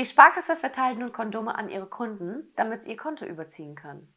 Die Sparkasse verteilt nun Kondome an ihre Kunden, damit sie ihr Konto überziehen können.